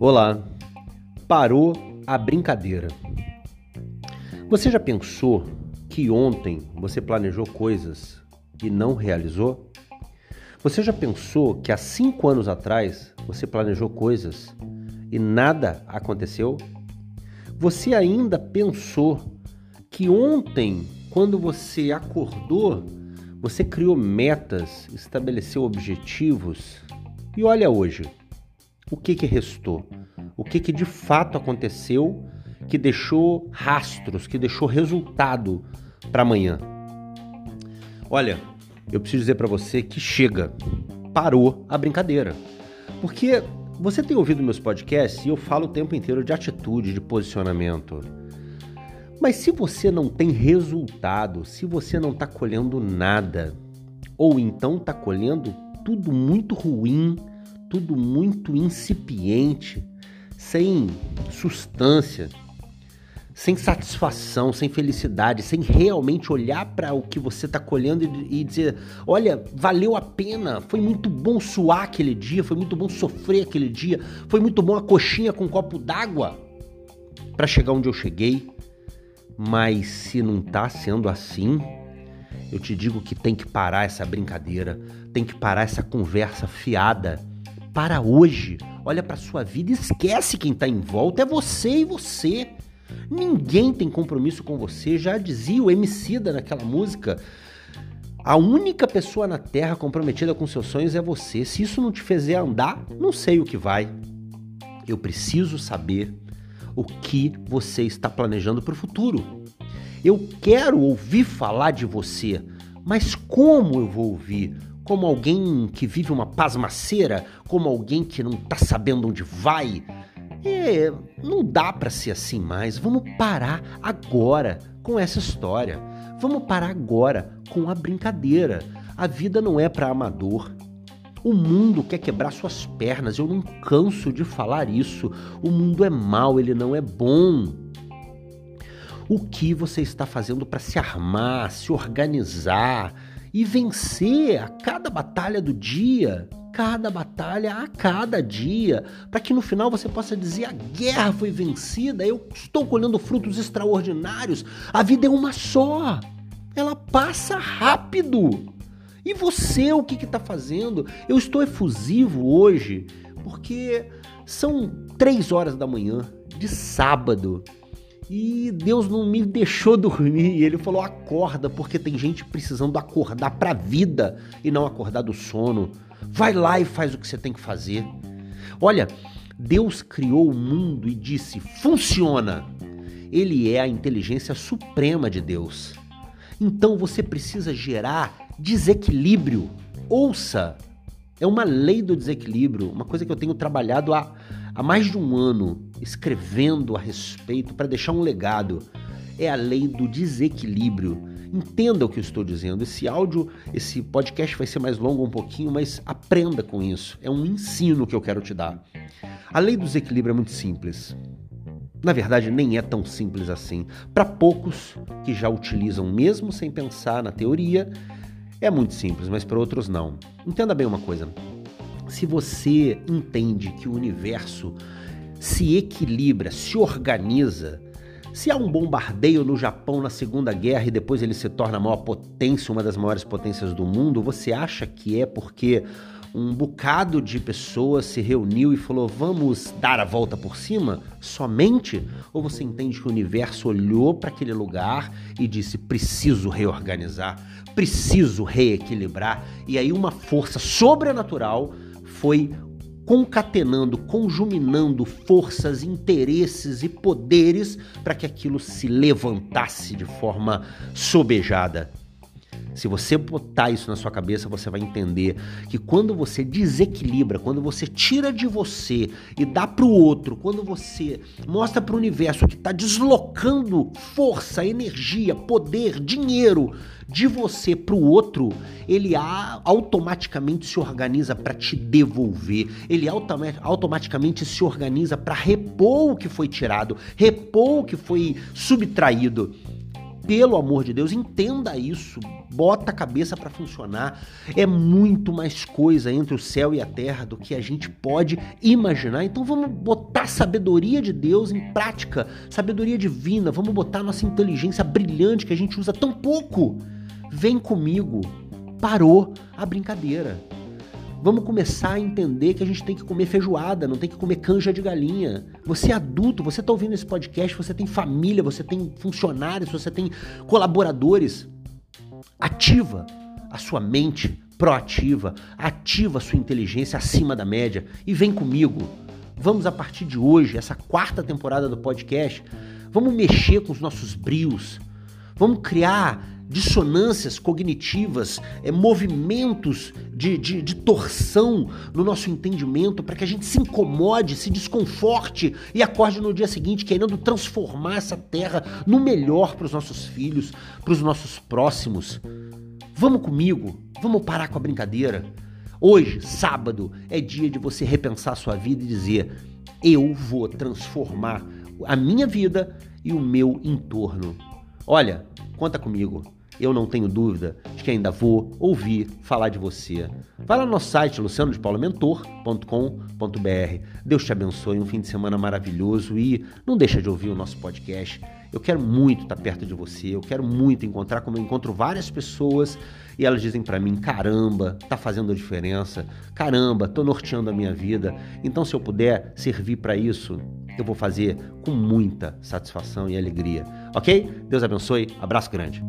Olá, parou a brincadeira. Você já pensou que ontem você planejou coisas e não realizou? Você já pensou que há cinco anos atrás você planejou coisas e nada aconteceu? Você ainda pensou que ontem, quando você acordou, você criou metas, estabeleceu objetivos e olha hoje, o que, que restou? O que, que de fato aconteceu que deixou rastros, que deixou resultado para amanhã? Olha, eu preciso dizer para você que chega, parou a brincadeira. Porque você tem ouvido meus podcasts e eu falo o tempo inteiro de atitude, de posicionamento. Mas se você não tem resultado, se você não está colhendo nada, ou então está colhendo tudo muito ruim, tudo muito incipiente, sem substância, sem satisfação, sem felicidade, sem realmente olhar para o que você está colhendo e, e, dizer: olha, valeu a pena, foi muito bom suar aquele dia, foi muito bom sofrer aquele dia, foi muito bom a coxinha com um copo d'água para chegar onde eu cheguei. Mas se não está sendo assim, eu te digo que tem que parar essa brincadeira, tem que parar essa conversa fiada para hoje. Olha para sua vida, esquece quem está em volta, é você e você. Ninguém tem compromisso com você, já dizia o Emicida naquela música. A única pessoa na Terra comprometida com seus sonhos é você. Se isso não te fizer andar, não sei o que vai. Eu preciso saber o que você está planejando para o futuro. Eu quero ouvir falar de você, mas como eu vou ouvir? Como alguém que vive uma pasmaceira, como alguém que não tá sabendo onde vai. É, não dá para ser assim mais. Vamos parar agora com essa história. Vamos parar agora com a brincadeira. A vida não é para amador. O mundo quer quebrar suas pernas. Eu não canso de falar isso. O mundo é mau, ele não é bom. O que você está fazendo para se armar, se organizar, e vencer a cada batalha do dia, cada batalha a cada dia, para que no final você possa dizer: a guerra foi vencida, eu estou colhendo frutos extraordinários, a vida é uma só, ela passa rápido. E você, o que está fazendo? Eu estou efusivo hoje porque são três horas da manhã de sábado e Deus não me deixou dormir. Ele falou: acorda, porque tem gente precisando acordar para a vida e não acordar do sono. Vai lá e faz o que você tem que fazer. Olha, Deus criou o mundo e disse: funciona. Ele é a inteligência suprema de Deus. Então você precisa gerar desequilíbrio. Ouça, é uma lei do desequilíbrio, uma coisa que eu tenho trabalhado há há mais de um ano escrevendo a respeito para deixar um legado. É a lei do desequilíbrio. Entenda o que eu estou dizendo. Esse áudio, esse podcast vai ser mais longo um pouquinho, mas aprenda com isso. É um ensino que eu quero te dar. A lei do desequilíbrio é muito simples. Na verdade, nem é tão simples assim. Para poucos que já utilizam mesmo sem pensar na teoria, é muito simples, mas para outros não. Entenda bem uma coisa: se você entende que o universo se equilibra, se organiza, se há um bombardeio no Japão na Segunda Guerra e depois ele se torna a maior potência, uma das maiores potências do mundo, você acha que é porque um bocado de pessoas se reuniu e falou: vamos dar a volta por cima? Somente? Ou você entende que o universo olhou para aquele lugar e disse: preciso reorganizar, preciso reequilibrar, e aí uma força sobrenatural foi concatenando, conjuminando forças, interesses e poderes para que aquilo se levantasse de forma sobejada. Se você botar isso na sua cabeça, você vai entender que quando você desequilibra, quando você tira de você e dá para o outro, quando você mostra para o universo que está deslocando força, energia, poder, dinheiro de você para o outro, ele automaticamente se organiza para te devolver, ele automaticamente se organiza para repor o que foi tirado, repor o que foi subtraído. Pelo amor de Deus, entenda isso, bota a cabeça para funcionar. É muito mais coisa entre o céu e a terra do que a gente pode imaginar. Então vamos botar a sabedoria de Deus em prática, sabedoria divina, vamos botar nossa inteligência brilhante que a gente usa tão pouco. Vem comigo. Parou a brincadeira. Vamos começar a entender que a gente tem que comer feijoada, não tem que comer canja de galinha. Você é adulto, você está ouvindo esse podcast, você tem família, você tem funcionários, você tem colaboradores. Ativa a sua mente proativa, ativa a sua inteligência acima da média e vem comigo. Vamos a partir de hoje, essa quarta temporada do podcast, vamos mexer com os nossos brios. Vamos criar dissonâncias cognitivas, é, movimentos de, de, de torção no nosso entendimento para que a gente se incomode, se desconforte e acorde no dia seguinte querendo transformar essa terra no melhor para os nossos filhos, para os nossos próximos. Vamos comigo, vamos parar com a brincadeira. Hoje, sábado, é dia de você repensar a sua vida e dizer: eu vou transformar a minha vida e o meu entorno. Olha, conta comigo. Eu não tenho dúvida de que ainda vou ouvir falar de você. Vai lá no nosso site lucianodepaulamentor.com.br. Deus te abençoe, um fim de semana maravilhoso e não deixa de ouvir o nosso podcast. Eu quero muito estar perto de você, eu quero muito encontrar, como eu encontro várias pessoas e elas dizem para mim: caramba, tá fazendo a diferença, caramba, tô norteando a minha vida. Então, se eu puder servir para isso, eu vou fazer com muita satisfação e alegria. Ok? Deus abençoe, abraço grande.